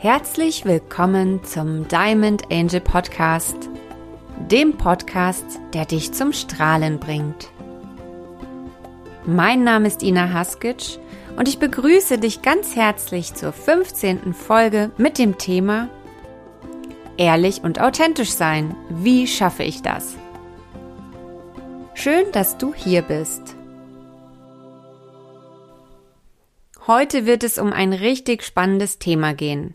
Herzlich willkommen zum Diamond Angel Podcast, dem Podcast, der dich zum Strahlen bringt. Mein Name ist Ina Haskic und ich begrüße dich ganz herzlich zur 15. Folge mit dem Thema Ehrlich und authentisch sein. Wie schaffe ich das? Schön, dass du hier bist. Heute wird es um ein richtig spannendes Thema gehen.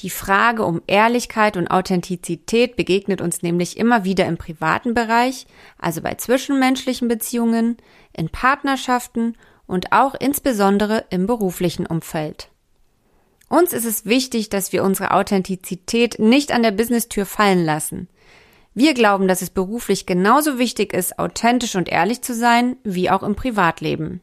Die Frage um Ehrlichkeit und Authentizität begegnet uns nämlich immer wieder im privaten Bereich, also bei zwischenmenschlichen Beziehungen, in Partnerschaften und auch insbesondere im beruflichen Umfeld. Uns ist es wichtig, dass wir unsere Authentizität nicht an der Business-Tür fallen lassen. Wir glauben, dass es beruflich genauso wichtig ist, authentisch und ehrlich zu sein, wie auch im Privatleben.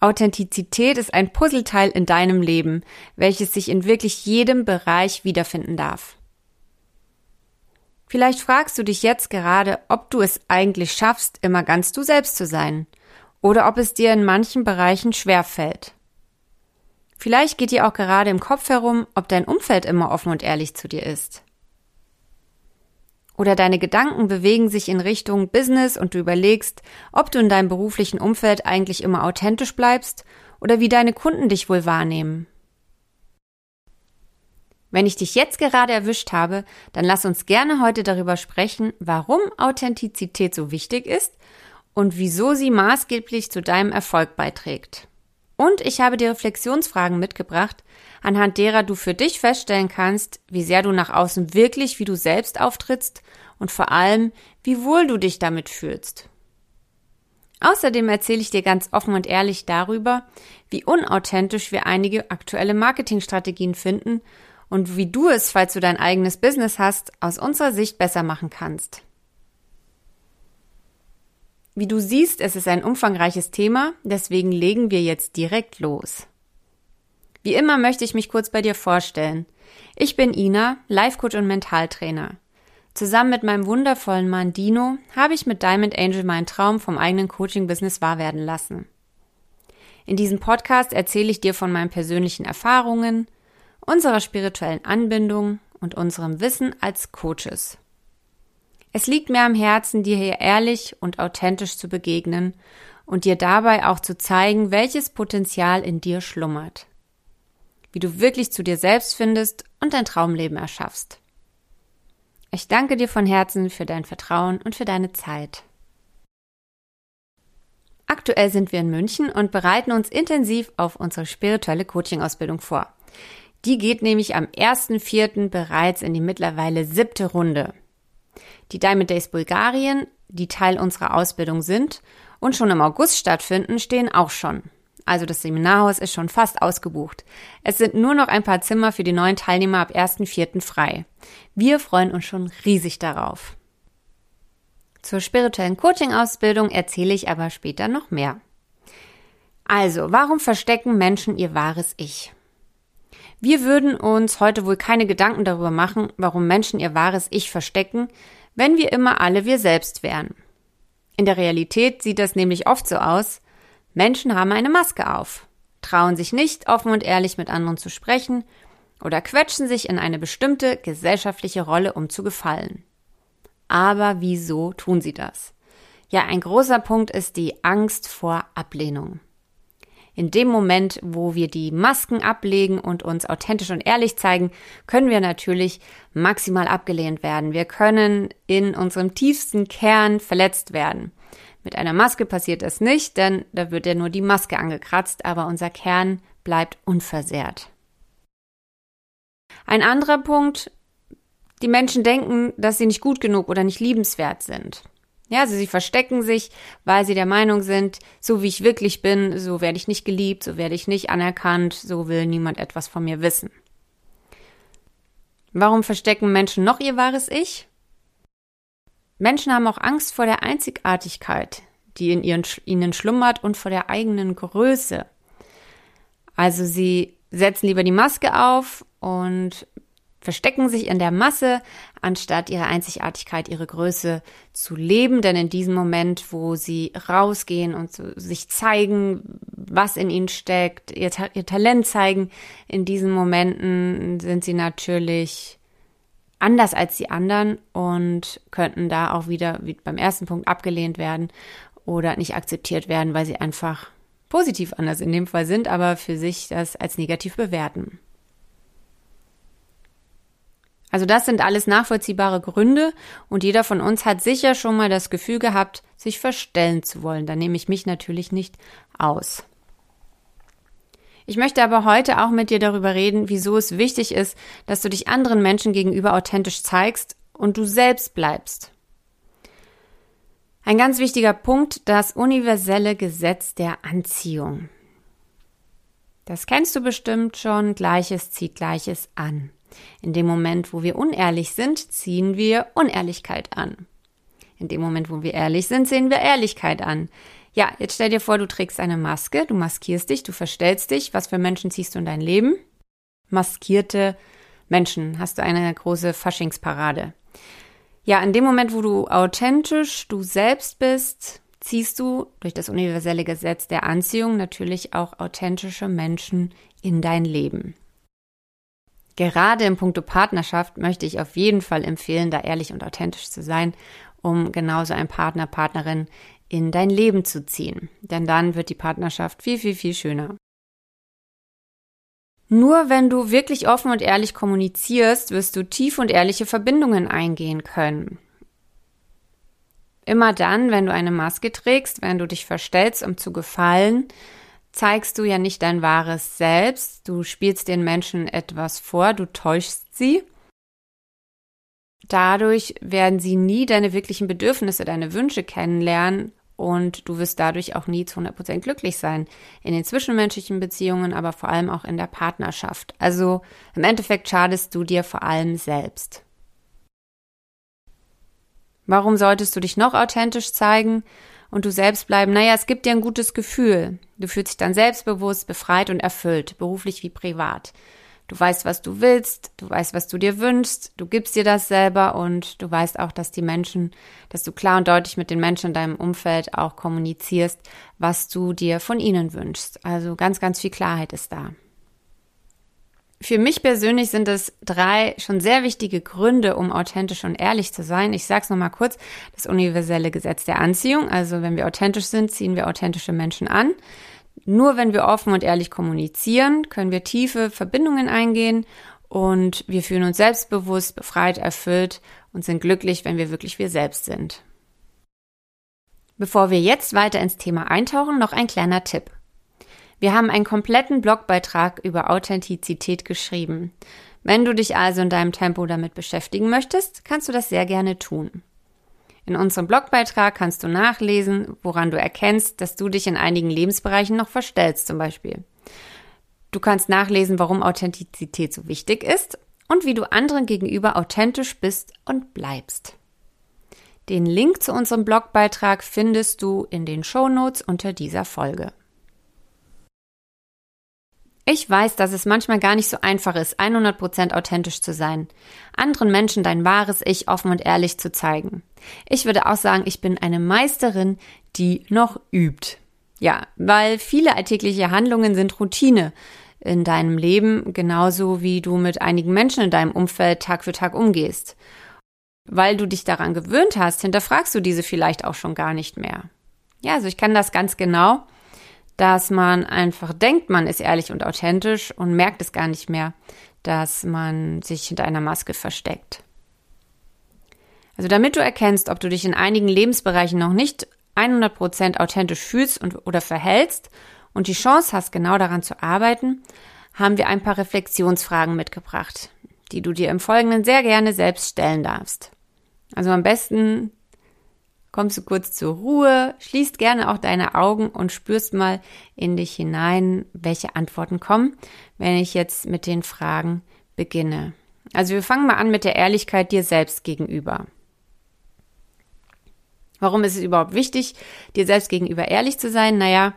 Authentizität ist ein Puzzleteil in deinem Leben, welches sich in wirklich jedem Bereich wiederfinden darf. Vielleicht fragst du dich jetzt gerade, ob du es eigentlich schaffst, immer ganz du selbst zu sein, oder ob es dir in manchen Bereichen schwer fällt. Vielleicht geht dir auch gerade im Kopf herum, ob dein Umfeld immer offen und ehrlich zu dir ist. Oder deine Gedanken bewegen sich in Richtung Business und du überlegst, ob du in deinem beruflichen Umfeld eigentlich immer authentisch bleibst oder wie deine Kunden dich wohl wahrnehmen. Wenn ich dich jetzt gerade erwischt habe, dann lass uns gerne heute darüber sprechen, warum Authentizität so wichtig ist und wieso sie maßgeblich zu deinem Erfolg beiträgt. Und ich habe dir Reflexionsfragen mitgebracht, anhand derer du für dich feststellen kannst, wie sehr du nach außen wirklich wie du selbst auftrittst und vor allem, wie wohl du dich damit fühlst. Außerdem erzähle ich dir ganz offen und ehrlich darüber, wie unauthentisch wir einige aktuelle Marketingstrategien finden und wie du es, falls du dein eigenes Business hast, aus unserer Sicht besser machen kannst. Wie du siehst, es ist ein umfangreiches Thema, deswegen legen wir jetzt direkt los. Wie immer möchte ich mich kurz bei dir vorstellen. Ich bin Ina, Life Coach und Mentaltrainer. Zusammen mit meinem wundervollen Mann Dino habe ich mit Diamond Angel meinen Traum vom eigenen Coaching-Business wahr werden lassen. In diesem Podcast erzähle ich dir von meinen persönlichen Erfahrungen, unserer spirituellen Anbindung und unserem Wissen als Coaches. Es liegt mir am Herzen, dir hier ehrlich und authentisch zu begegnen und dir dabei auch zu zeigen, welches Potenzial in dir schlummert. Wie du wirklich zu dir selbst findest und dein Traumleben erschaffst. Ich danke dir von Herzen für dein Vertrauen und für deine Zeit. Aktuell sind wir in München und bereiten uns intensiv auf unsere spirituelle Coaching-Ausbildung vor. Die geht nämlich am 1.4. bereits in die mittlerweile siebte Runde. Die Diamond Days Bulgarien, die Teil unserer Ausbildung sind und schon im August stattfinden, stehen auch schon. Also das Seminarhaus ist schon fast ausgebucht. Es sind nur noch ein paar Zimmer für die neuen Teilnehmer ab 1.4. frei. Wir freuen uns schon riesig darauf. Zur spirituellen Coaching-Ausbildung erzähle ich aber später noch mehr. Also, warum verstecken Menschen ihr wahres Ich? Wir würden uns heute wohl keine Gedanken darüber machen, warum Menschen ihr wahres Ich verstecken, wenn wir immer alle wir selbst wären. In der Realität sieht das nämlich oft so aus, Menschen haben eine Maske auf, trauen sich nicht offen und ehrlich mit anderen zu sprechen oder quetschen sich in eine bestimmte gesellschaftliche Rolle, um zu gefallen. Aber wieso tun sie das? Ja, ein großer Punkt ist die Angst vor Ablehnung in dem Moment, wo wir die Masken ablegen und uns authentisch und ehrlich zeigen, können wir natürlich maximal abgelehnt werden. Wir können in unserem tiefsten Kern verletzt werden. Mit einer Maske passiert das nicht, denn da wird ja nur die Maske angekratzt, aber unser Kern bleibt unversehrt. Ein anderer Punkt, die Menschen denken, dass sie nicht gut genug oder nicht liebenswert sind. Ja, also sie verstecken sich, weil sie der Meinung sind, so wie ich wirklich bin, so werde ich nicht geliebt, so werde ich nicht anerkannt, so will niemand etwas von mir wissen. Warum verstecken Menschen noch ihr wahres Ich? Menschen haben auch Angst vor der Einzigartigkeit, die in ihren, ihnen schlummert und vor der eigenen Größe. Also sie setzen lieber die Maske auf und verstecken sich in der Masse, anstatt ihre Einzigartigkeit, ihre Größe zu leben. Denn in diesem Moment, wo sie rausgehen und so sich zeigen, was in ihnen steckt, ihr, ihr Talent zeigen, in diesen Momenten sind sie natürlich anders als die anderen und könnten da auch wieder wie beim ersten Punkt abgelehnt werden oder nicht akzeptiert werden, weil sie einfach positiv anders in dem Fall sind, aber für sich das als negativ bewerten. Also das sind alles nachvollziehbare Gründe und jeder von uns hat sicher schon mal das Gefühl gehabt, sich verstellen zu wollen. Da nehme ich mich natürlich nicht aus. Ich möchte aber heute auch mit dir darüber reden, wieso es wichtig ist, dass du dich anderen Menschen gegenüber authentisch zeigst und du selbst bleibst. Ein ganz wichtiger Punkt, das universelle Gesetz der Anziehung. Das kennst du bestimmt schon, Gleiches zieht Gleiches an. In dem Moment, wo wir unehrlich sind, ziehen wir Unehrlichkeit an. In dem Moment, wo wir ehrlich sind, sehen wir Ehrlichkeit an. Ja, jetzt stell dir vor, du trägst eine Maske, du maskierst dich, du verstellst dich. Was für Menschen ziehst du in dein Leben? Maskierte Menschen. Hast du eine große Faschingsparade. Ja, in dem Moment, wo du authentisch du selbst bist, ziehst du durch das universelle Gesetz der Anziehung natürlich auch authentische Menschen in dein Leben. Gerade im Punkto Partnerschaft möchte ich auf jeden Fall empfehlen, da ehrlich und authentisch zu sein, um genauso ein Partner, Partnerin in dein Leben zu ziehen. Denn dann wird die Partnerschaft viel, viel, viel schöner. Nur wenn du wirklich offen und ehrlich kommunizierst, wirst du tief und ehrliche Verbindungen eingehen können. Immer dann, wenn du eine Maske trägst, wenn du dich verstellst, um zu gefallen, zeigst du ja nicht dein wahres Selbst, du spielst den Menschen etwas vor, du täuschst sie. Dadurch werden sie nie deine wirklichen Bedürfnisse, deine Wünsche kennenlernen und du wirst dadurch auch nie zu 100% glücklich sein. In den zwischenmenschlichen Beziehungen, aber vor allem auch in der Partnerschaft. Also im Endeffekt schadest du dir vor allem selbst. Warum solltest du dich noch authentisch zeigen? Und du selbst bleiben, naja, es gibt dir ein gutes Gefühl. Du fühlst dich dann selbstbewusst, befreit und erfüllt, beruflich wie privat. Du weißt, was du willst, du weißt, was du dir wünschst, du gibst dir das selber und du weißt auch, dass die Menschen, dass du klar und deutlich mit den Menschen in deinem Umfeld auch kommunizierst, was du dir von ihnen wünschst. Also ganz, ganz viel Klarheit ist da. Für mich persönlich sind es drei schon sehr wichtige Gründe, um authentisch und ehrlich zu sein. Ich sage es nochmal kurz. Das universelle Gesetz der Anziehung. Also wenn wir authentisch sind, ziehen wir authentische Menschen an. Nur wenn wir offen und ehrlich kommunizieren, können wir tiefe Verbindungen eingehen und wir fühlen uns selbstbewusst, befreit, erfüllt und sind glücklich, wenn wir wirklich wir selbst sind. Bevor wir jetzt weiter ins Thema eintauchen, noch ein kleiner Tipp. Wir haben einen kompletten Blogbeitrag über Authentizität geschrieben. Wenn du dich also in deinem Tempo damit beschäftigen möchtest, kannst du das sehr gerne tun. In unserem Blogbeitrag kannst du nachlesen, woran du erkennst, dass du dich in einigen Lebensbereichen noch verstellst, zum Beispiel. Du kannst nachlesen, warum Authentizität so wichtig ist und wie du anderen gegenüber authentisch bist und bleibst. Den Link zu unserem Blogbeitrag findest du in den Shownotes unter dieser Folge. Ich weiß, dass es manchmal gar nicht so einfach ist, 100% authentisch zu sein. Anderen Menschen dein wahres Ich offen und ehrlich zu zeigen. Ich würde auch sagen, ich bin eine Meisterin, die noch übt. Ja, weil viele alltägliche Handlungen sind Routine in deinem Leben, genauso wie du mit einigen Menschen in deinem Umfeld Tag für Tag umgehst. Weil du dich daran gewöhnt hast, hinterfragst du diese vielleicht auch schon gar nicht mehr. Ja, also ich kann das ganz genau dass man einfach denkt, man ist ehrlich und authentisch und merkt es gar nicht mehr, dass man sich hinter einer Maske versteckt. Also damit du erkennst, ob du dich in einigen Lebensbereichen noch nicht 100% authentisch fühlst und, oder verhältst und die Chance hast, genau daran zu arbeiten, haben wir ein paar Reflexionsfragen mitgebracht, die du dir im Folgenden sehr gerne selbst stellen darfst. Also am besten kommst du kurz zur Ruhe, schließt gerne auch deine Augen und spürst mal in dich hinein, welche Antworten kommen, wenn ich jetzt mit den Fragen beginne. Also wir fangen mal an mit der Ehrlichkeit dir selbst gegenüber. Warum ist es überhaupt wichtig, dir selbst gegenüber ehrlich zu sein? Naja,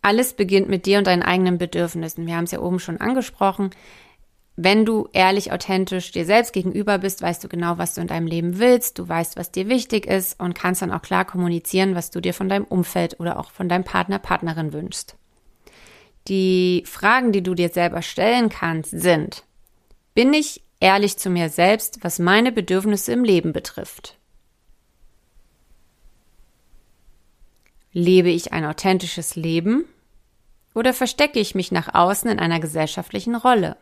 alles beginnt mit dir und deinen eigenen Bedürfnissen. Wir haben es ja oben schon angesprochen. Wenn du ehrlich, authentisch dir selbst gegenüber bist, weißt du genau, was du in deinem Leben willst, du weißt, was dir wichtig ist und kannst dann auch klar kommunizieren, was du dir von deinem Umfeld oder auch von deinem Partner, Partnerin wünschst. Die Fragen, die du dir selber stellen kannst, sind, bin ich ehrlich zu mir selbst, was meine Bedürfnisse im Leben betrifft? Lebe ich ein authentisches Leben oder verstecke ich mich nach außen in einer gesellschaftlichen Rolle?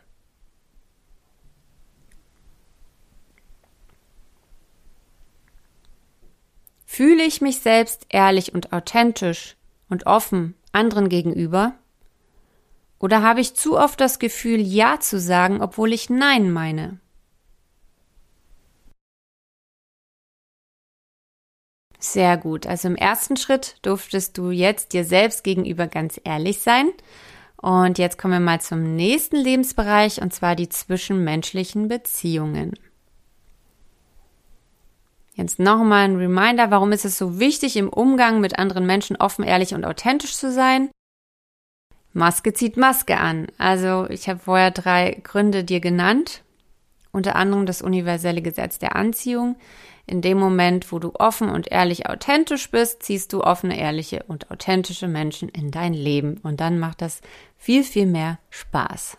Fühle ich mich selbst ehrlich und authentisch und offen anderen gegenüber? Oder habe ich zu oft das Gefühl, Ja zu sagen, obwohl ich Nein meine? Sehr gut. Also im ersten Schritt durftest du jetzt dir selbst gegenüber ganz ehrlich sein. Und jetzt kommen wir mal zum nächsten Lebensbereich, und zwar die zwischenmenschlichen Beziehungen. Jetzt nochmal ein Reminder, warum ist es so wichtig, im Umgang mit anderen Menschen offen, ehrlich und authentisch zu sein? Maske zieht Maske an. Also ich habe vorher drei Gründe dir genannt. Unter anderem das universelle Gesetz der Anziehung. In dem Moment, wo du offen und ehrlich authentisch bist, ziehst du offene, ehrliche und authentische Menschen in dein Leben. Und dann macht das viel, viel mehr Spaß.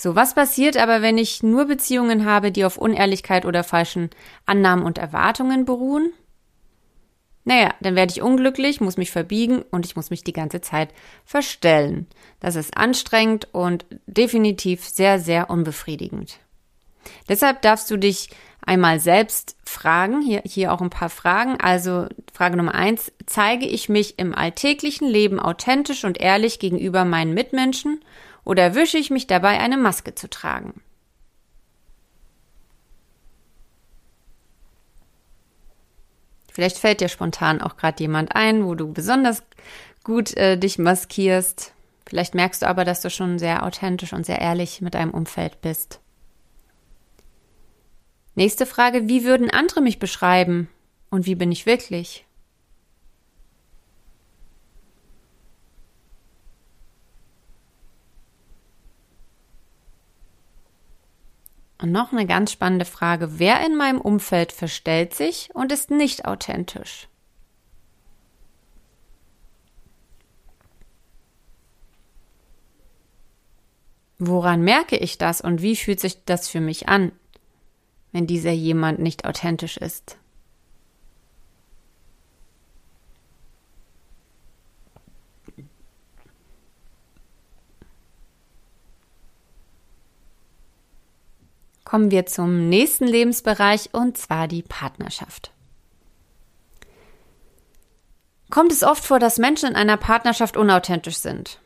So, was passiert aber, wenn ich nur Beziehungen habe, die auf Unehrlichkeit oder falschen Annahmen und Erwartungen beruhen? Naja, dann werde ich unglücklich, muss mich verbiegen und ich muss mich die ganze Zeit verstellen. Das ist anstrengend und definitiv sehr, sehr unbefriedigend. Deshalb darfst du dich einmal selbst fragen, hier, hier auch ein paar Fragen. Also Frage Nummer eins, zeige ich mich im alltäglichen Leben authentisch und ehrlich gegenüber meinen Mitmenschen oder erwische ich mich dabei, eine Maske zu tragen? Vielleicht fällt dir spontan auch gerade jemand ein, wo du besonders gut äh, dich maskierst. Vielleicht merkst du aber, dass du schon sehr authentisch und sehr ehrlich mit deinem Umfeld bist. Nächste Frage, wie würden andere mich beschreiben und wie bin ich wirklich? Und noch eine ganz spannende Frage. Wer in meinem Umfeld verstellt sich und ist nicht authentisch? Woran merke ich das und wie fühlt sich das für mich an, wenn dieser jemand nicht authentisch ist? Kommen wir zum nächsten Lebensbereich und zwar die Partnerschaft. Kommt es oft vor, dass Menschen in einer Partnerschaft unauthentisch sind?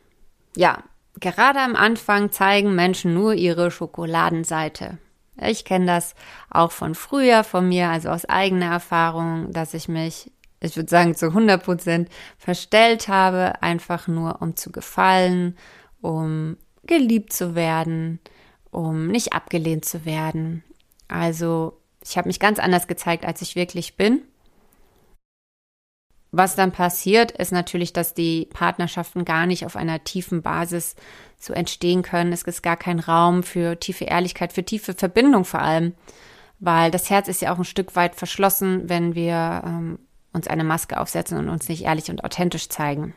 Ja, gerade am Anfang zeigen Menschen nur ihre Schokoladenseite. Ich kenne das auch von früher von mir, also aus eigener Erfahrung, dass ich mich, ich würde sagen, zu 100 Prozent verstellt habe, einfach nur um zu gefallen, um geliebt zu werden, um nicht abgelehnt zu werden. Also ich habe mich ganz anders gezeigt, als ich wirklich bin. Was dann passiert, ist natürlich, dass die Partnerschaften gar nicht auf einer tiefen Basis so entstehen können. Es ist gar kein Raum für tiefe Ehrlichkeit, für tiefe Verbindung vor allem, weil das Herz ist ja auch ein Stück weit verschlossen, wenn wir ähm, uns eine Maske aufsetzen und uns nicht ehrlich und authentisch zeigen.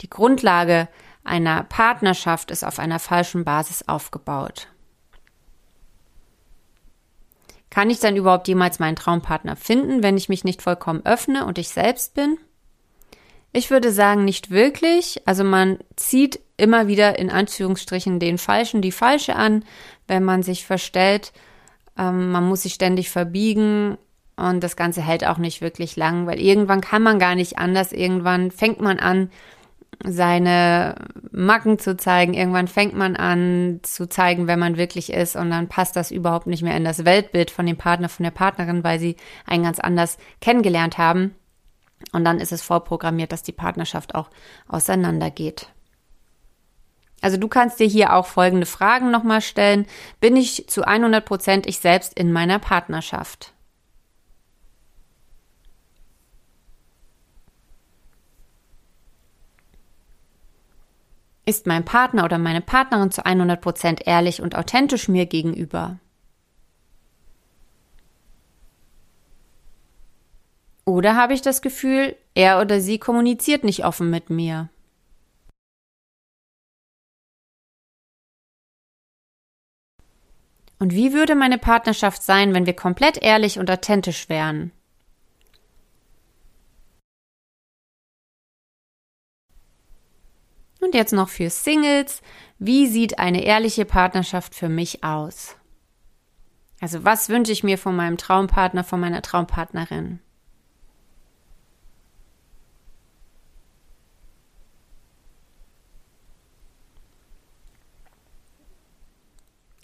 Die Grundlage einer Partnerschaft ist auf einer falschen Basis aufgebaut. Kann ich dann überhaupt jemals meinen Traumpartner finden, wenn ich mich nicht vollkommen öffne und ich selbst bin? Ich würde sagen, nicht wirklich. Also man zieht immer wieder in Anführungsstrichen den Falschen die Falsche an, wenn man sich verstellt. Ähm, man muss sich ständig verbiegen und das Ganze hält auch nicht wirklich lang, weil irgendwann kann man gar nicht anders. Irgendwann fängt man an, seine Macken zu zeigen. Irgendwann fängt man an zu zeigen, wer man wirklich ist und dann passt das überhaupt nicht mehr in das Weltbild von dem Partner, von der Partnerin, weil sie einen ganz anders kennengelernt haben. Und dann ist es vorprogrammiert, dass die Partnerschaft auch auseinandergeht. Also du kannst dir hier auch folgende Fragen nochmal stellen. Bin ich zu 100 Prozent ich selbst in meiner Partnerschaft? Ist mein Partner oder meine Partnerin zu 100 Prozent ehrlich und authentisch mir gegenüber? Oder habe ich das Gefühl, er oder sie kommuniziert nicht offen mit mir? Und wie würde meine Partnerschaft sein, wenn wir komplett ehrlich und authentisch wären? Und jetzt noch für Singles. Wie sieht eine ehrliche Partnerschaft für mich aus? Also was wünsche ich mir von meinem Traumpartner, von meiner Traumpartnerin?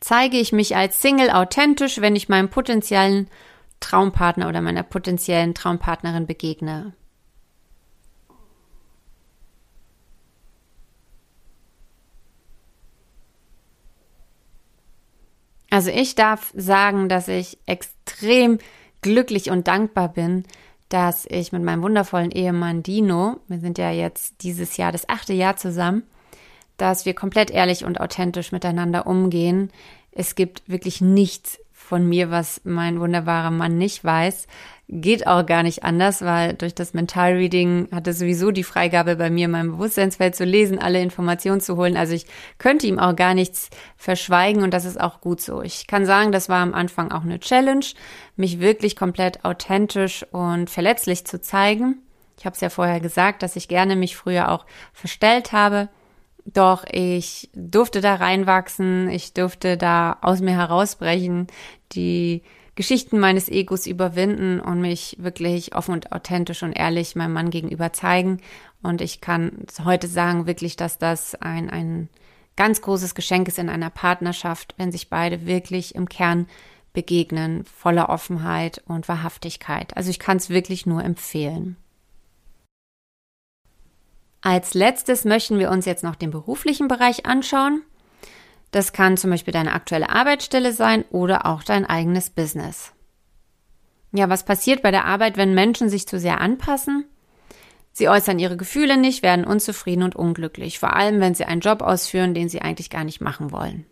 zeige ich mich als Single authentisch, wenn ich meinem potenziellen Traumpartner oder meiner potenziellen Traumpartnerin begegne. Also ich darf sagen, dass ich extrem glücklich und dankbar bin, dass ich mit meinem wundervollen Ehemann Dino, wir sind ja jetzt dieses Jahr das achte Jahr zusammen, dass wir komplett ehrlich und authentisch miteinander umgehen. Es gibt wirklich nichts von mir, was mein wunderbarer Mann nicht weiß. Geht auch gar nicht anders, weil durch das Mentalreading hatte sowieso die Freigabe bei mir, mein Bewusstseinsfeld zu lesen, alle Informationen zu holen. Also ich könnte ihm auch gar nichts verschweigen und das ist auch gut so. Ich kann sagen, das war am Anfang auch eine Challenge, mich wirklich komplett authentisch und verletzlich zu zeigen. Ich habe es ja vorher gesagt, dass ich gerne mich früher auch verstellt habe. Doch ich durfte da reinwachsen, ich durfte da aus mir herausbrechen, die Geschichten meines Egos überwinden und mich wirklich offen und authentisch und ehrlich meinem Mann gegenüber zeigen. Und ich kann heute sagen wirklich, dass das ein, ein ganz großes Geschenk ist in einer Partnerschaft, wenn sich beide wirklich im Kern begegnen, voller Offenheit und Wahrhaftigkeit. Also ich kann es wirklich nur empfehlen. Als letztes möchten wir uns jetzt noch den beruflichen Bereich anschauen. Das kann zum Beispiel deine aktuelle Arbeitsstelle sein oder auch dein eigenes Business. Ja, was passiert bei der Arbeit, wenn Menschen sich zu sehr anpassen? Sie äußern ihre Gefühle nicht, werden unzufrieden und unglücklich, vor allem wenn sie einen Job ausführen, den sie eigentlich gar nicht machen wollen.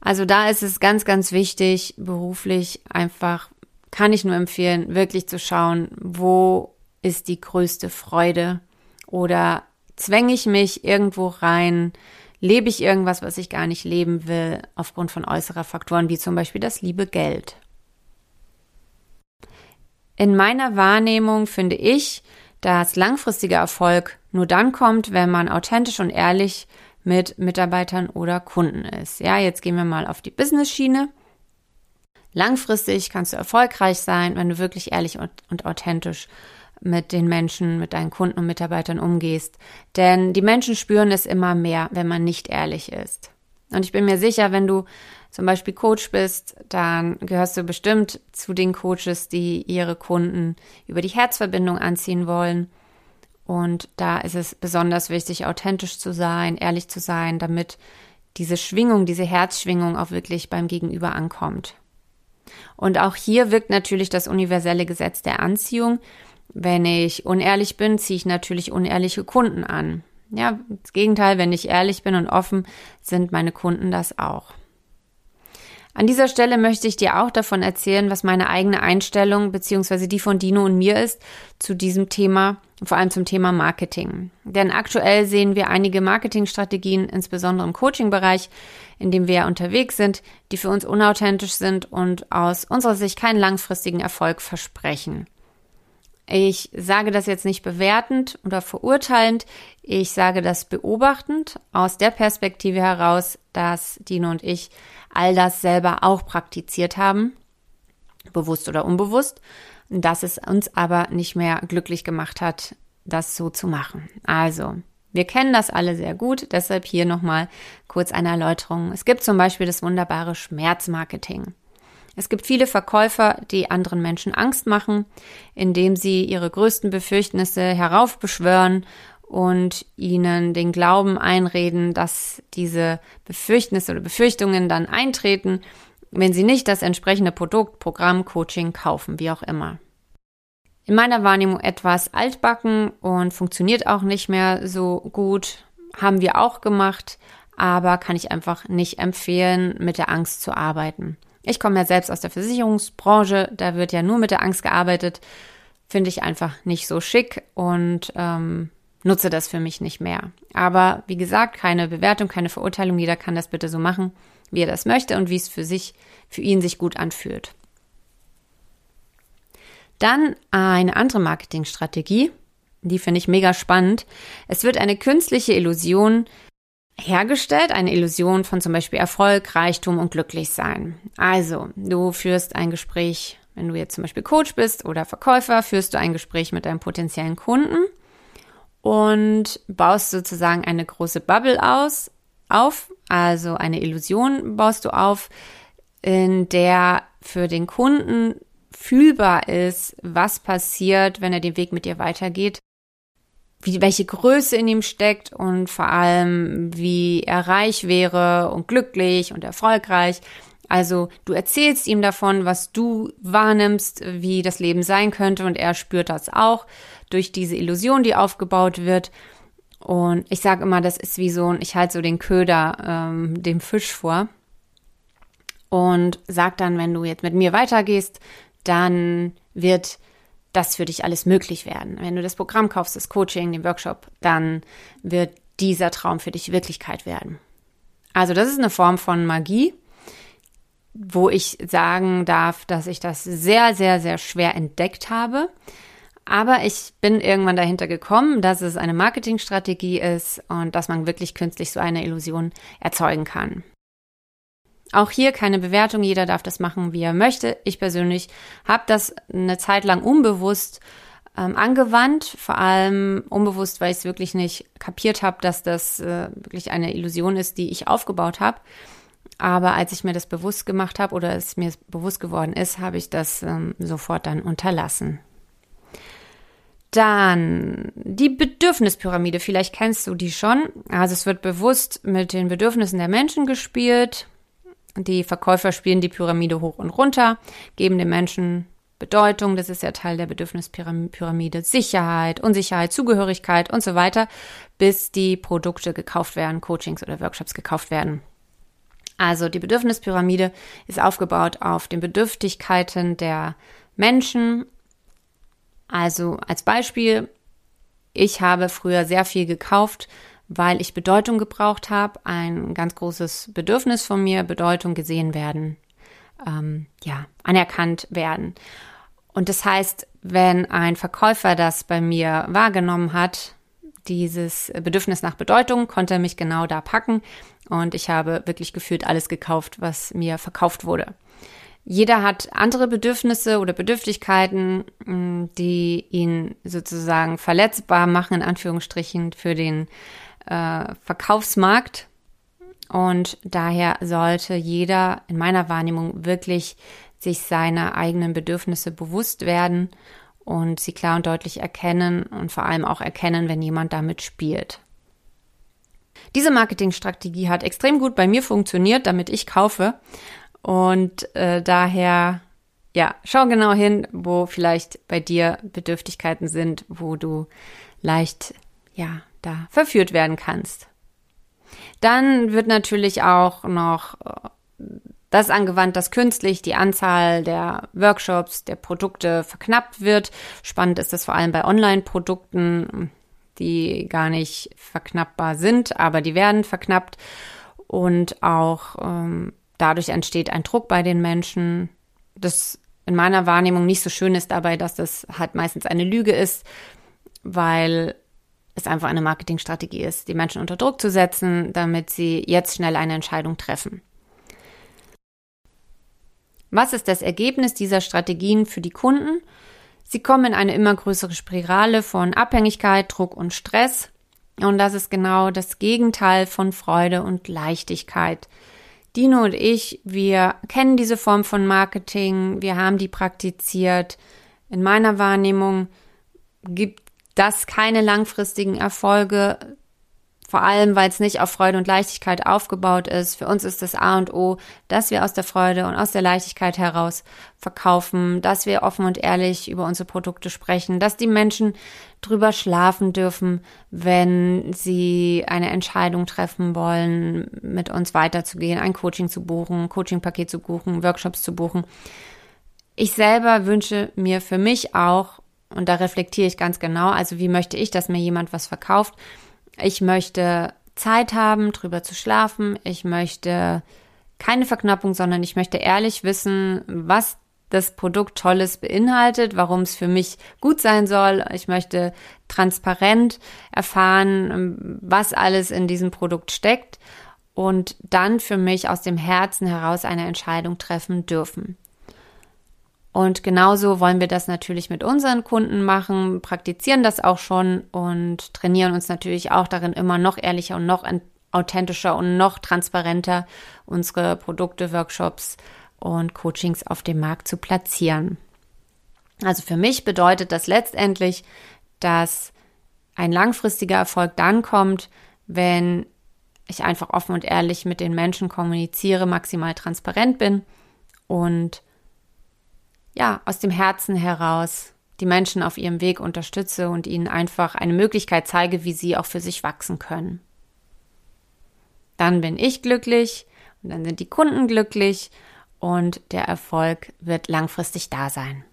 Also da ist es ganz, ganz wichtig, beruflich einfach, kann ich nur empfehlen, wirklich zu schauen, wo ist die größte Freude? Oder zwänge ich mich irgendwo rein? Lebe ich irgendwas, was ich gar nicht leben will, aufgrund von äußerer Faktoren, wie zum Beispiel das liebe Geld? In meiner Wahrnehmung finde ich, dass langfristiger Erfolg nur dann kommt, wenn man authentisch und ehrlich mit Mitarbeitern oder Kunden ist. Ja, jetzt gehen wir mal auf die Business-Schiene. Langfristig kannst du erfolgreich sein, wenn du wirklich ehrlich und, und authentisch mit den Menschen, mit deinen Kunden und Mitarbeitern umgehst. Denn die Menschen spüren es immer mehr, wenn man nicht ehrlich ist. Und ich bin mir sicher, wenn du zum Beispiel Coach bist, dann gehörst du bestimmt zu den Coaches, die ihre Kunden über die Herzverbindung anziehen wollen. Und da ist es besonders wichtig, authentisch zu sein, ehrlich zu sein, damit diese Schwingung, diese Herzschwingung auch wirklich beim Gegenüber ankommt. Und auch hier wirkt natürlich das universelle Gesetz der Anziehung. Wenn ich unehrlich bin, ziehe ich natürlich unehrliche Kunden an. Ja, das Gegenteil, wenn ich ehrlich bin und offen, sind meine Kunden das auch. An dieser Stelle möchte ich dir auch davon erzählen, was meine eigene Einstellung beziehungsweise die von Dino und mir ist zu diesem Thema, vor allem zum Thema Marketing. Denn aktuell sehen wir einige Marketingstrategien, insbesondere im Coaching-Bereich, in dem wir ja unterwegs sind, die für uns unauthentisch sind und aus unserer Sicht keinen langfristigen Erfolg versprechen. Ich sage das jetzt nicht bewertend oder verurteilend, ich sage das beobachtend aus der Perspektive heraus, dass Dino und ich all das selber auch praktiziert haben, bewusst oder unbewusst, dass es uns aber nicht mehr glücklich gemacht hat, das so zu machen. Also, wir kennen das alle sehr gut, deshalb hier nochmal kurz eine Erläuterung. Es gibt zum Beispiel das wunderbare Schmerzmarketing. Es gibt viele Verkäufer, die anderen Menschen Angst machen, indem sie ihre größten Befürchtnisse heraufbeschwören und ihnen den Glauben einreden, dass diese Befürchtnisse oder Befürchtungen dann eintreten, wenn sie nicht das entsprechende Produkt, Programm, Coaching kaufen, wie auch immer. in meiner Wahrnehmung etwas altbacken und funktioniert auch nicht mehr so gut. Haben wir auch gemacht, aber kann ich einfach nicht empfehlen, mit der Angst zu arbeiten. Ich komme ja selbst aus der Versicherungsbranche, da wird ja nur mit der Angst gearbeitet. Finde ich einfach nicht so schick und ähm, nutze das für mich nicht mehr. Aber wie gesagt, keine Bewertung, keine Verurteilung. Jeder kann das bitte so machen, wie er das möchte und wie es für sich, für ihn sich gut anfühlt. Dann eine andere Marketingstrategie, die finde ich mega spannend. Es wird eine künstliche Illusion hergestellt, eine Illusion von zum Beispiel Erfolg, Reichtum und Glücklichsein. Also, du führst ein Gespräch, wenn du jetzt zum Beispiel Coach bist oder Verkäufer, führst du ein Gespräch mit deinem potenziellen Kunden und baust sozusagen eine große Bubble aus, auf, also eine Illusion baust du auf, in der für den Kunden fühlbar ist, was passiert, wenn er den Weg mit dir weitergeht wie, welche Größe in ihm steckt und vor allem, wie er reich wäre und glücklich und erfolgreich. Also du erzählst ihm davon, was du wahrnimmst, wie das Leben sein könnte und er spürt das auch durch diese Illusion, die aufgebaut wird. Und ich sage immer, das ist wie so ein, ich halte so den Köder ähm, dem Fisch vor und sag dann, wenn du jetzt mit mir weitergehst, dann wird das für dich alles möglich werden. Wenn du das Programm kaufst, das Coaching, den Workshop, dann wird dieser Traum für dich Wirklichkeit werden. Also das ist eine Form von Magie, wo ich sagen darf, dass ich das sehr, sehr, sehr schwer entdeckt habe. Aber ich bin irgendwann dahinter gekommen, dass es eine Marketingstrategie ist und dass man wirklich künstlich so eine Illusion erzeugen kann. Auch hier keine Bewertung, jeder darf das machen, wie er möchte. Ich persönlich habe das eine Zeit lang unbewusst ähm, angewandt, vor allem unbewusst, weil ich es wirklich nicht kapiert habe, dass das äh, wirklich eine Illusion ist, die ich aufgebaut habe. Aber als ich mir das bewusst gemacht habe oder es mir bewusst geworden ist, habe ich das ähm, sofort dann unterlassen. Dann die Bedürfnispyramide, vielleicht kennst du die schon. Also es wird bewusst mit den Bedürfnissen der Menschen gespielt. Die Verkäufer spielen die Pyramide hoch und runter, geben den Menschen Bedeutung, das ist ja Teil der Bedürfnispyramide, Sicherheit, Unsicherheit, Zugehörigkeit und so weiter, bis die Produkte gekauft werden, Coachings oder Workshops gekauft werden. Also die Bedürfnispyramide ist aufgebaut auf den Bedürftigkeiten der Menschen. Also als Beispiel, ich habe früher sehr viel gekauft, weil ich Bedeutung gebraucht habe, ein ganz großes Bedürfnis von mir, Bedeutung gesehen werden, ähm, ja, anerkannt werden. Und das heißt, wenn ein Verkäufer das bei mir wahrgenommen hat, dieses Bedürfnis nach Bedeutung, konnte er mich genau da packen und ich habe wirklich gefühlt alles gekauft, was mir verkauft wurde. Jeder hat andere Bedürfnisse oder Bedürftigkeiten, die ihn sozusagen verletzbar machen, in Anführungsstrichen, für den äh, Verkaufsmarkt. Und daher sollte jeder in meiner Wahrnehmung wirklich sich seiner eigenen Bedürfnisse bewusst werden und sie klar und deutlich erkennen und vor allem auch erkennen, wenn jemand damit spielt. Diese Marketingstrategie hat extrem gut bei mir funktioniert, damit ich kaufe. Und äh, daher, ja, schau genau hin, wo vielleicht bei dir Bedürftigkeiten sind, wo du leicht, ja, da verführt werden kannst. Dann wird natürlich auch noch äh, das angewandt, dass künstlich die Anzahl der Workshops, der Produkte verknappt wird. Spannend ist das vor allem bei Online-Produkten, die gar nicht verknappbar sind, aber die werden verknappt. Und auch ähm, dadurch entsteht ein Druck bei den Menschen. Das in meiner Wahrnehmung nicht so schön ist dabei, dass das halt meistens eine Lüge ist, weil es einfach eine Marketingstrategie ist, die Menschen unter Druck zu setzen, damit sie jetzt schnell eine Entscheidung treffen. Was ist das Ergebnis dieser Strategien für die Kunden? Sie kommen in eine immer größere Spirale von Abhängigkeit, Druck und Stress. Und das ist genau das Gegenteil von Freude und Leichtigkeit. Dino und ich, wir kennen diese Form von Marketing, wir haben die praktiziert. In meiner Wahrnehmung gibt das keine langfristigen Erfolge Vor allem, weil es nicht auf Freude und Leichtigkeit aufgebaut ist. Für uns ist das A und O, dass wir aus der Freude und aus der Leichtigkeit heraus verkaufen, dass wir offen und ehrlich über unsere Produkte sprechen, dass die Menschen drüber schlafen dürfen, wenn sie eine Entscheidung treffen wollen, mit uns weiterzugehen, ein Coaching zu buchen, Coachingpaket zu buchen, Workshops zu buchen. Ich selber wünsche mir für mich auch, und da reflektiere ich ganz genau, also wie möchte ich, dass mir jemand was verkauft, ich möchte Zeit haben, drüber zu schlafen. Ich möchte keine Verknappung, sondern ich möchte ehrlich wissen, was das Produkt Tolles beinhaltet, warum es für mich gut sein soll. Ich möchte transparent erfahren, was alles in diesem Produkt steckt und dann für mich aus dem Herzen heraus eine Entscheidung treffen dürfen. Und genauso wollen wir das natürlich mit unseren Kunden machen, praktizieren das auch schon und trainieren uns natürlich auch darin, immer noch ehrlicher und noch authentischer und noch transparenter unsere Produkte, Workshops und Coachings auf dem Markt zu platzieren. Also für mich bedeutet das letztendlich, dass ein langfristiger Erfolg dann kommt, wenn ich einfach offen und ehrlich mit den Menschen kommuniziere, maximal transparent bin und ja, aus dem Herzen heraus die Menschen auf ihrem Weg unterstütze und ihnen einfach eine Möglichkeit zeige, wie sie auch für sich wachsen können. Dann bin ich glücklich und dann sind die Kunden glücklich und der Erfolg wird langfristig da sein.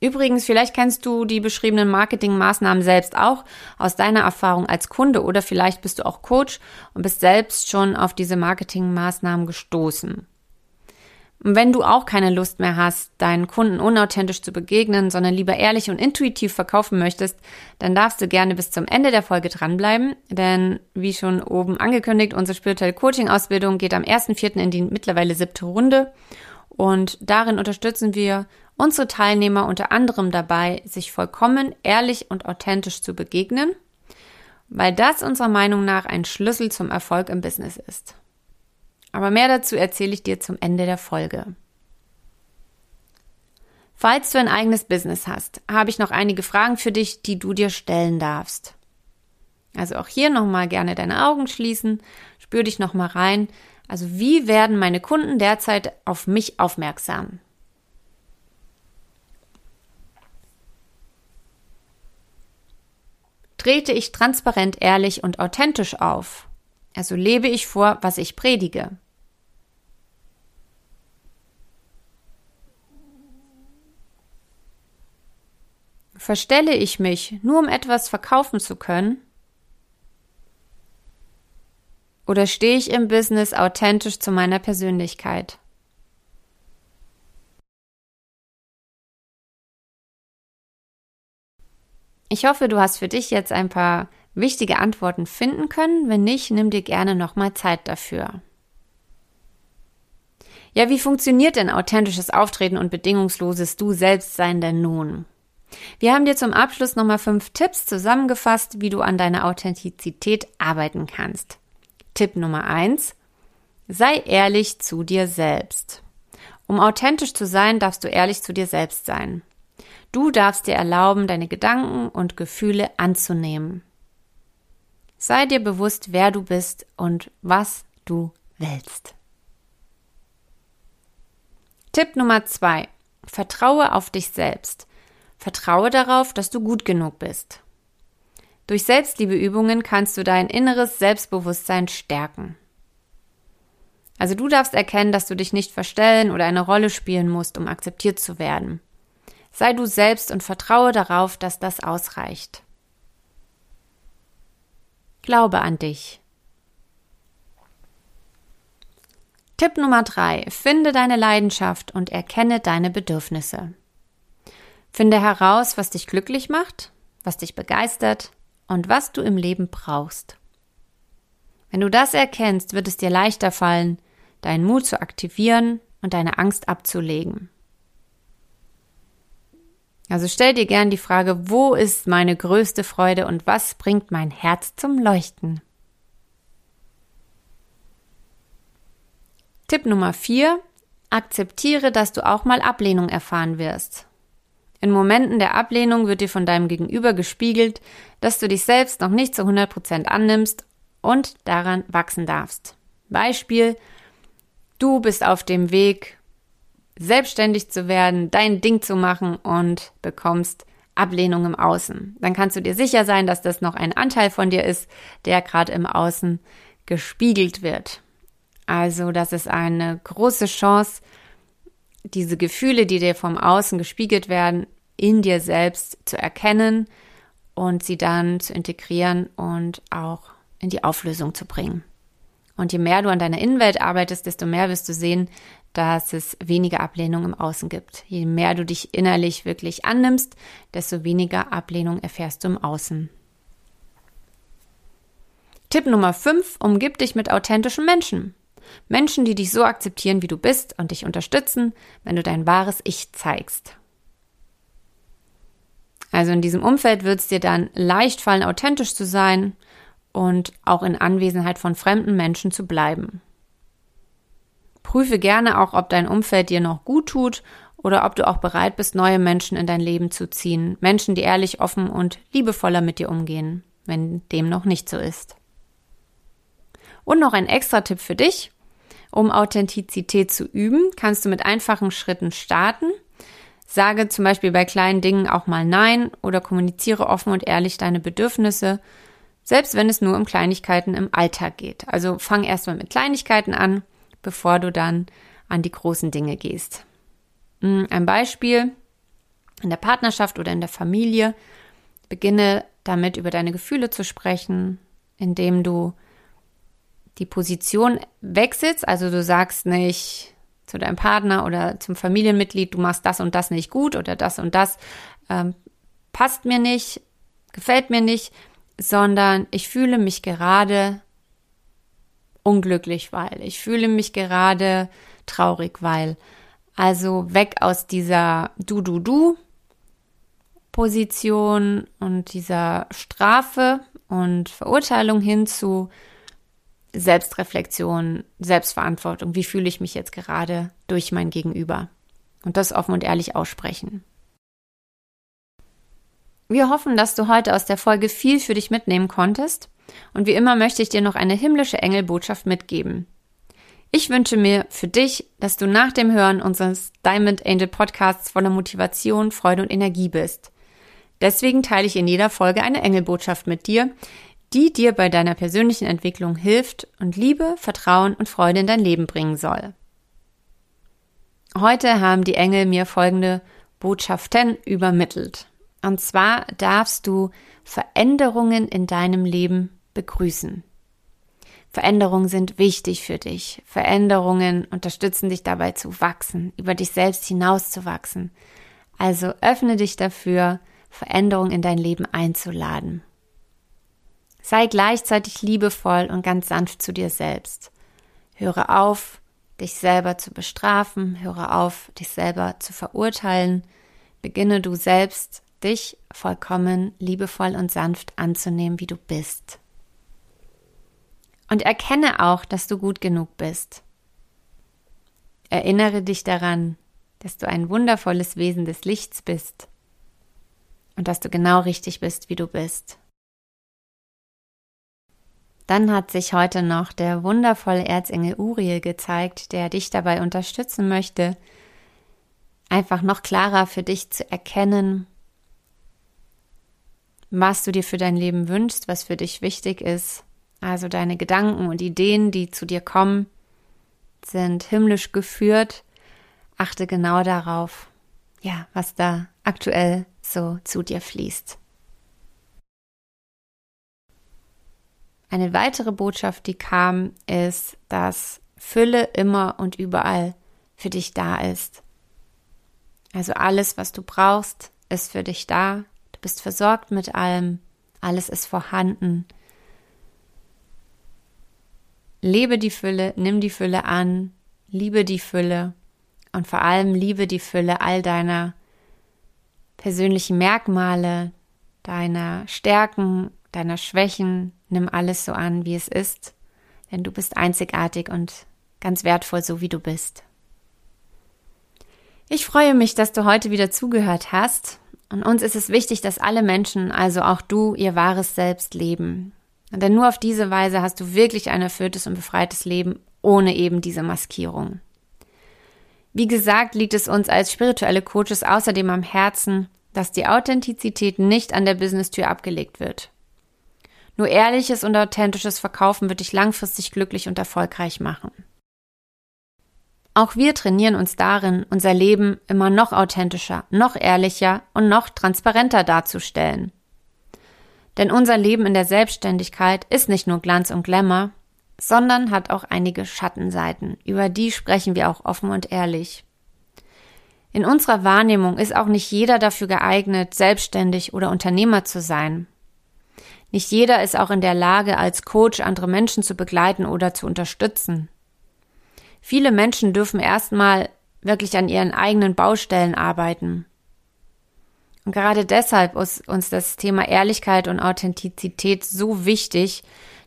Übrigens, vielleicht kennst du die beschriebenen Marketingmaßnahmen selbst auch aus deiner Erfahrung als Kunde oder vielleicht bist du auch Coach und bist selbst schon auf diese Marketingmaßnahmen gestoßen. Und wenn du auch keine Lust mehr hast, deinen Kunden unauthentisch zu begegnen, sondern lieber ehrlich und intuitiv verkaufen möchtest, dann darfst du gerne bis zum Ende der Folge dranbleiben, denn wie schon oben angekündigt, unsere spirituelle Coaching-Ausbildung geht am 1.4. in die mittlerweile siebte Runde und darin unterstützen wir unsere Teilnehmer unter anderem dabei, sich vollkommen ehrlich und authentisch zu begegnen, weil das unserer Meinung nach ein Schlüssel zum Erfolg im Business ist. Aber mehr dazu erzähle ich dir zum Ende der Folge. Falls du ein eigenes Business hast, habe ich noch einige Fragen für dich, die du dir stellen darfst. Also auch hier nochmal gerne deine Augen schließen, spür dich nochmal rein. Also wie werden meine Kunden derzeit auf mich aufmerksam? Trete ich transparent, ehrlich und authentisch auf? Also lebe ich vor, was ich predige. Verstelle ich mich, nur um etwas verkaufen zu können? Oder stehe ich im Business authentisch zu meiner Persönlichkeit? Ich hoffe, du hast für dich jetzt ein paar wichtige Antworten finden können. Wenn nicht, nimm dir gerne nochmal Zeit dafür. Ja, wie funktioniert denn authentisches Auftreten und bedingungsloses Du selbst sein denn nun? Wir haben dir zum Abschluss nochmal fünf Tipps zusammengefasst, wie du an deiner Authentizität arbeiten kannst. Tipp Nummer eins: Sei ehrlich zu dir selbst. Um authentisch zu sein, darfst du ehrlich zu dir selbst sein. Du darfst dir erlauben, deine Gedanken und Gefühle anzunehmen. Sei dir bewusst, wer du bist und was du willst. Tipp Nummer zwei. Vertraue auf dich selbst. Vertraue darauf, dass du gut genug bist. Durch Selbstliebeübungen kannst du dein inneres Selbstbewusstsein stärken. Also du darfst erkennen, dass du dich nicht verstellen oder eine Rolle spielen musst, um akzeptiert zu werden. Sei du selbst und vertraue darauf, dass das ausreicht. Glaube an dich. Tipp Nummer drei: Finde deine Leidenschaft und erkenne deine Bedürfnisse. Finde heraus, was dich glücklich macht, was dich begeistert und was du im Leben brauchst. Wenn du das erkennst, wird es dir leichter fallen, deinen Mut zu aktivieren und deine Angst abzulegen. Also stell dir gern die Frage, wo ist meine größte Freude und was bringt mein Herz zum Leuchten? Tipp Nummer 4. Akzeptiere, dass du auch mal Ablehnung erfahren wirst. In Momenten der Ablehnung wird dir von deinem Gegenüber gespiegelt, dass du dich selbst noch nicht zu 100% annimmst und daran wachsen darfst. Beispiel, du bist auf dem Weg, selbstständig zu werden, dein Ding zu machen und bekommst Ablehnung im Außen. Dann kannst du dir sicher sein, dass das noch ein Anteil von dir ist, der gerade im Außen gespiegelt wird. Also das ist eine große Chance, diese Gefühle, die dir vom Außen gespiegelt werden, in dir selbst zu erkennen und sie dann zu integrieren und auch in die Auflösung zu bringen. Und je mehr du an deiner Innenwelt arbeitest, desto mehr wirst du sehen, dass es weniger Ablehnung im Außen gibt. Je mehr du dich innerlich wirklich annimmst, desto weniger Ablehnung erfährst du im Außen. Tipp Nummer 5. Umgib dich mit authentischen Menschen. Menschen, die dich so akzeptieren, wie du bist und dich unterstützen, wenn du dein wahres Ich zeigst. Also in diesem Umfeld wird es dir dann leicht fallen, authentisch zu sein und auch in Anwesenheit von fremden Menschen zu bleiben. Prüfe gerne auch, ob dein Umfeld dir noch gut tut oder ob du auch bereit bist, neue Menschen in dein Leben zu ziehen. Menschen, die ehrlich, offen und liebevoller mit dir umgehen, wenn dem noch nicht so ist. Und noch ein extra Tipp für dich. Um Authentizität zu üben, kannst du mit einfachen Schritten starten. Sage zum Beispiel bei kleinen Dingen auch mal Nein oder kommuniziere offen und ehrlich deine Bedürfnisse, selbst wenn es nur um Kleinigkeiten im Alltag geht. Also fang erstmal mit Kleinigkeiten an, bevor du dann an die großen Dinge gehst. Hm, ein Beispiel in der Partnerschaft oder in der Familie. Beginne damit über deine Gefühle zu sprechen, indem du die Position wechselst. Also du sagst nicht zu deinem Partner oder zum Familienmitglied, du machst das und das nicht gut oder das und das ähm, passt mir nicht, gefällt mir nicht, sondern ich fühle mich gerade unglücklich, weil ich fühle mich gerade traurig, weil. Also weg aus dieser Du-Du-Du Position und dieser Strafe und Verurteilung hin zu Selbstreflexion, Selbstverantwortung. Wie fühle ich mich jetzt gerade durch mein Gegenüber? Und das offen und ehrlich aussprechen. Wir hoffen, dass du heute aus der Folge viel für dich mitnehmen konntest. Und wie immer möchte ich dir noch eine himmlische Engelbotschaft mitgeben. Ich wünsche mir für dich, dass du nach dem Hören unseres Diamond Angel Podcasts voller Motivation, Freude und Energie bist. Deswegen teile ich in jeder Folge eine Engelbotschaft mit dir, die dir bei deiner persönlichen Entwicklung hilft und Liebe, Vertrauen und Freude in dein Leben bringen soll. Heute haben die Engel mir folgende Botschaften übermittelt. Und zwar darfst du Veränderungen in deinem Leben begrüßen. Veränderungen sind wichtig für dich. Veränderungen unterstützen dich dabei zu wachsen, über dich selbst hinauszuwachsen. Also öffne dich dafür, Veränderungen in dein Leben einzuladen. Sei gleichzeitig liebevoll und ganz sanft zu dir selbst. Höre auf, dich selber zu bestrafen, höre auf, dich selber zu verurteilen. Beginne du selbst, dich vollkommen liebevoll und sanft anzunehmen, wie du bist. Und erkenne auch, dass du gut genug bist. Erinnere dich daran, dass du ein wundervolles Wesen des Lichts bist und dass du genau richtig bist, wie du bist. Dann hat sich heute noch der wundervolle Erzengel Uriel gezeigt, der dich dabei unterstützen möchte, einfach noch klarer für dich zu erkennen, was du dir für dein Leben wünschst, was für dich wichtig ist. Also deine Gedanken und Ideen, die zu dir kommen, sind himmlisch geführt. Achte genau darauf, ja, was da aktuell so zu dir fließt. Eine weitere Botschaft, die kam, ist, dass Fülle immer und überall für dich da ist. Also alles, was du brauchst, ist für dich da. Du bist versorgt mit allem. Alles ist vorhanden. Lebe die Fülle, nimm die Fülle an, liebe die Fülle und vor allem liebe die Fülle all deiner persönlichen Merkmale, deiner Stärken, deiner Schwächen, nimm alles so an, wie es ist, denn du bist einzigartig und ganz wertvoll, so wie du bist. Ich freue mich, dass du heute wieder zugehört hast. Und uns ist es wichtig, dass alle Menschen, also auch du, ihr wahres Selbst leben. Denn nur auf diese Weise hast du wirklich ein erfülltes und befreites Leben ohne eben diese Maskierung. Wie gesagt, liegt es uns als spirituelle Coaches außerdem am Herzen, dass die Authentizität nicht an der Business-Tür abgelegt wird. Nur ehrliches und authentisches Verkaufen wird dich langfristig glücklich und erfolgreich machen. Auch wir trainieren uns darin, unser Leben immer noch authentischer, noch ehrlicher und noch transparenter darzustellen. Denn unser Leben in der Selbstständigkeit ist nicht nur Glanz und Glamour, sondern hat auch einige Schattenseiten, über die sprechen wir auch offen und ehrlich. In unserer Wahrnehmung ist auch nicht jeder dafür geeignet, selbstständig oder Unternehmer zu sein. Nicht jeder ist auch in der Lage, als Coach andere Menschen zu begleiten oder zu unterstützen. Viele Menschen dürfen erstmal wirklich an ihren eigenen Baustellen arbeiten. Und gerade deshalb ist uns das Thema Ehrlichkeit und Authentizität so wichtig,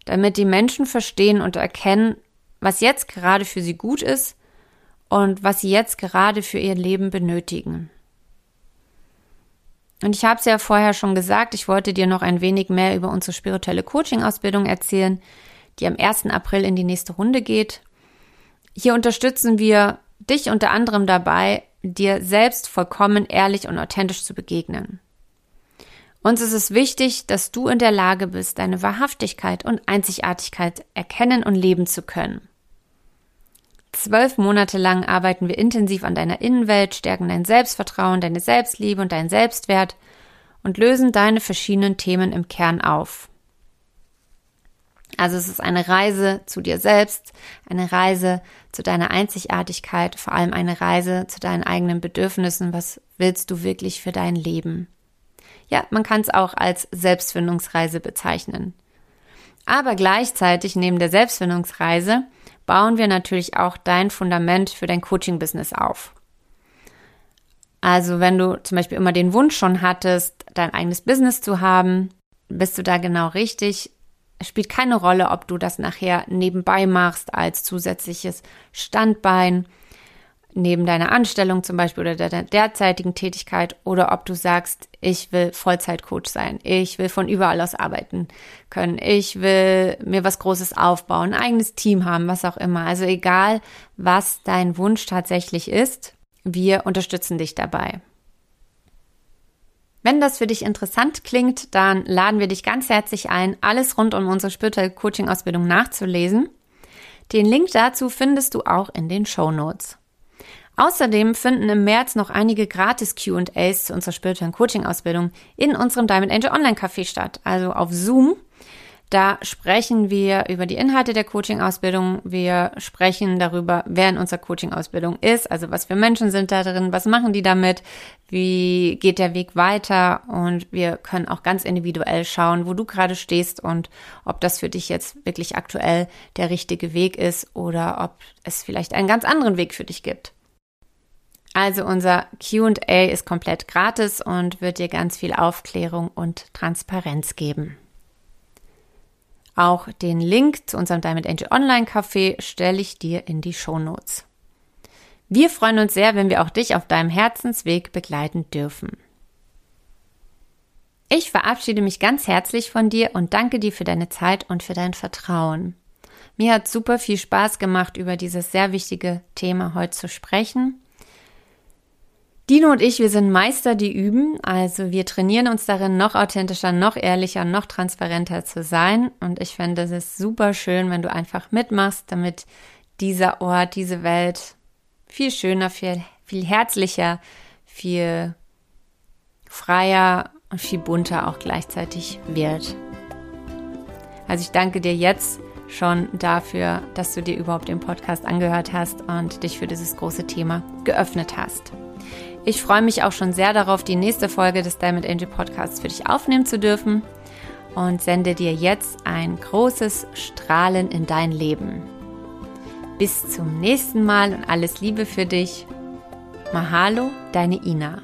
damit die Menschen verstehen und erkennen, was jetzt gerade für sie gut ist und was sie jetzt gerade für ihr Leben benötigen. Und ich habe es ja vorher schon gesagt, ich wollte dir noch ein wenig mehr über unsere spirituelle Coaching-Ausbildung erzählen, die am 1. April in die nächste Runde geht. Hier unterstützen wir dich unter anderem dabei, dir selbst vollkommen ehrlich und authentisch zu begegnen. Uns ist es wichtig, dass du in der Lage bist, deine Wahrhaftigkeit und Einzigartigkeit erkennen und leben zu können. Zwölf Monate lang arbeiten wir intensiv an deiner Innenwelt, stärken dein Selbstvertrauen, deine Selbstliebe und deinen Selbstwert und lösen deine verschiedenen Themen im Kern auf. Also es ist eine Reise zu dir selbst, eine Reise zu deiner Einzigartigkeit, vor allem eine Reise zu deinen eigenen Bedürfnissen. Was willst du wirklich für dein Leben? Ja, man kann es auch als Selbstfindungsreise bezeichnen. Aber gleichzeitig neben der Selbstfindungsreise bauen wir natürlich auch dein Fundament für dein Coaching-Business auf. Also wenn du zum Beispiel immer den Wunsch schon hattest, dein eigenes Business zu haben, bist du da genau richtig. Es spielt keine Rolle, ob du das nachher nebenbei machst als zusätzliches Standbein, neben deiner Anstellung zum Beispiel oder deiner derzeitigen Tätigkeit oder ob du sagst, ich will Vollzeitcoach sein, ich will von überall aus arbeiten können, ich will mir was Großes aufbauen, ein eigenes Team haben, was auch immer. Also egal, was dein Wunsch tatsächlich ist, wir unterstützen dich dabei. Wenn das für dich interessant klingt, dann laden wir dich ganz herzlich ein, alles rund um unsere spirituelle Coaching-Ausbildung nachzulesen. Den Link dazu findest du auch in den Show Notes. Außerdem finden im März noch einige gratis QAs zu unserer spirituellen Coaching-Ausbildung in unserem Diamond Angel Online Café statt, also auf Zoom. Da sprechen wir über die Inhalte der Coaching-Ausbildung. Wir sprechen darüber, wer in unserer Coaching-Ausbildung ist, also was für Menschen sind da drin, was machen die damit, wie geht der Weg weiter und wir können auch ganz individuell schauen, wo du gerade stehst und ob das für dich jetzt wirklich aktuell der richtige Weg ist oder ob es vielleicht einen ganz anderen Weg für dich gibt. Also unser QA ist komplett gratis und wird dir ganz viel Aufklärung und Transparenz geben. Auch den Link zu unserem Diamond Angel Online Café stelle ich dir in die Show Notes. Wir freuen uns sehr, wenn wir auch dich auf deinem Herzensweg begleiten dürfen. Ich verabschiede mich ganz herzlich von dir und danke dir für deine Zeit und für dein Vertrauen. Mir hat super viel Spaß gemacht, über dieses sehr wichtige Thema heute zu sprechen. Dino und ich, wir sind Meister, die üben. Also wir trainieren uns darin, noch authentischer, noch ehrlicher, noch transparenter zu sein. Und ich finde es ist super schön, wenn du einfach mitmachst, damit dieser Ort, diese Welt viel schöner, viel, viel herzlicher, viel freier und viel bunter auch gleichzeitig wird. Also ich danke dir jetzt schon dafür, dass du dir überhaupt den Podcast angehört hast und dich für dieses große Thema geöffnet hast. Ich freue mich auch schon sehr darauf, die nächste Folge des Diamond Angel Podcasts für dich aufnehmen zu dürfen und sende dir jetzt ein großes Strahlen in dein Leben. Bis zum nächsten Mal und alles Liebe für dich. Mahalo, deine Ina.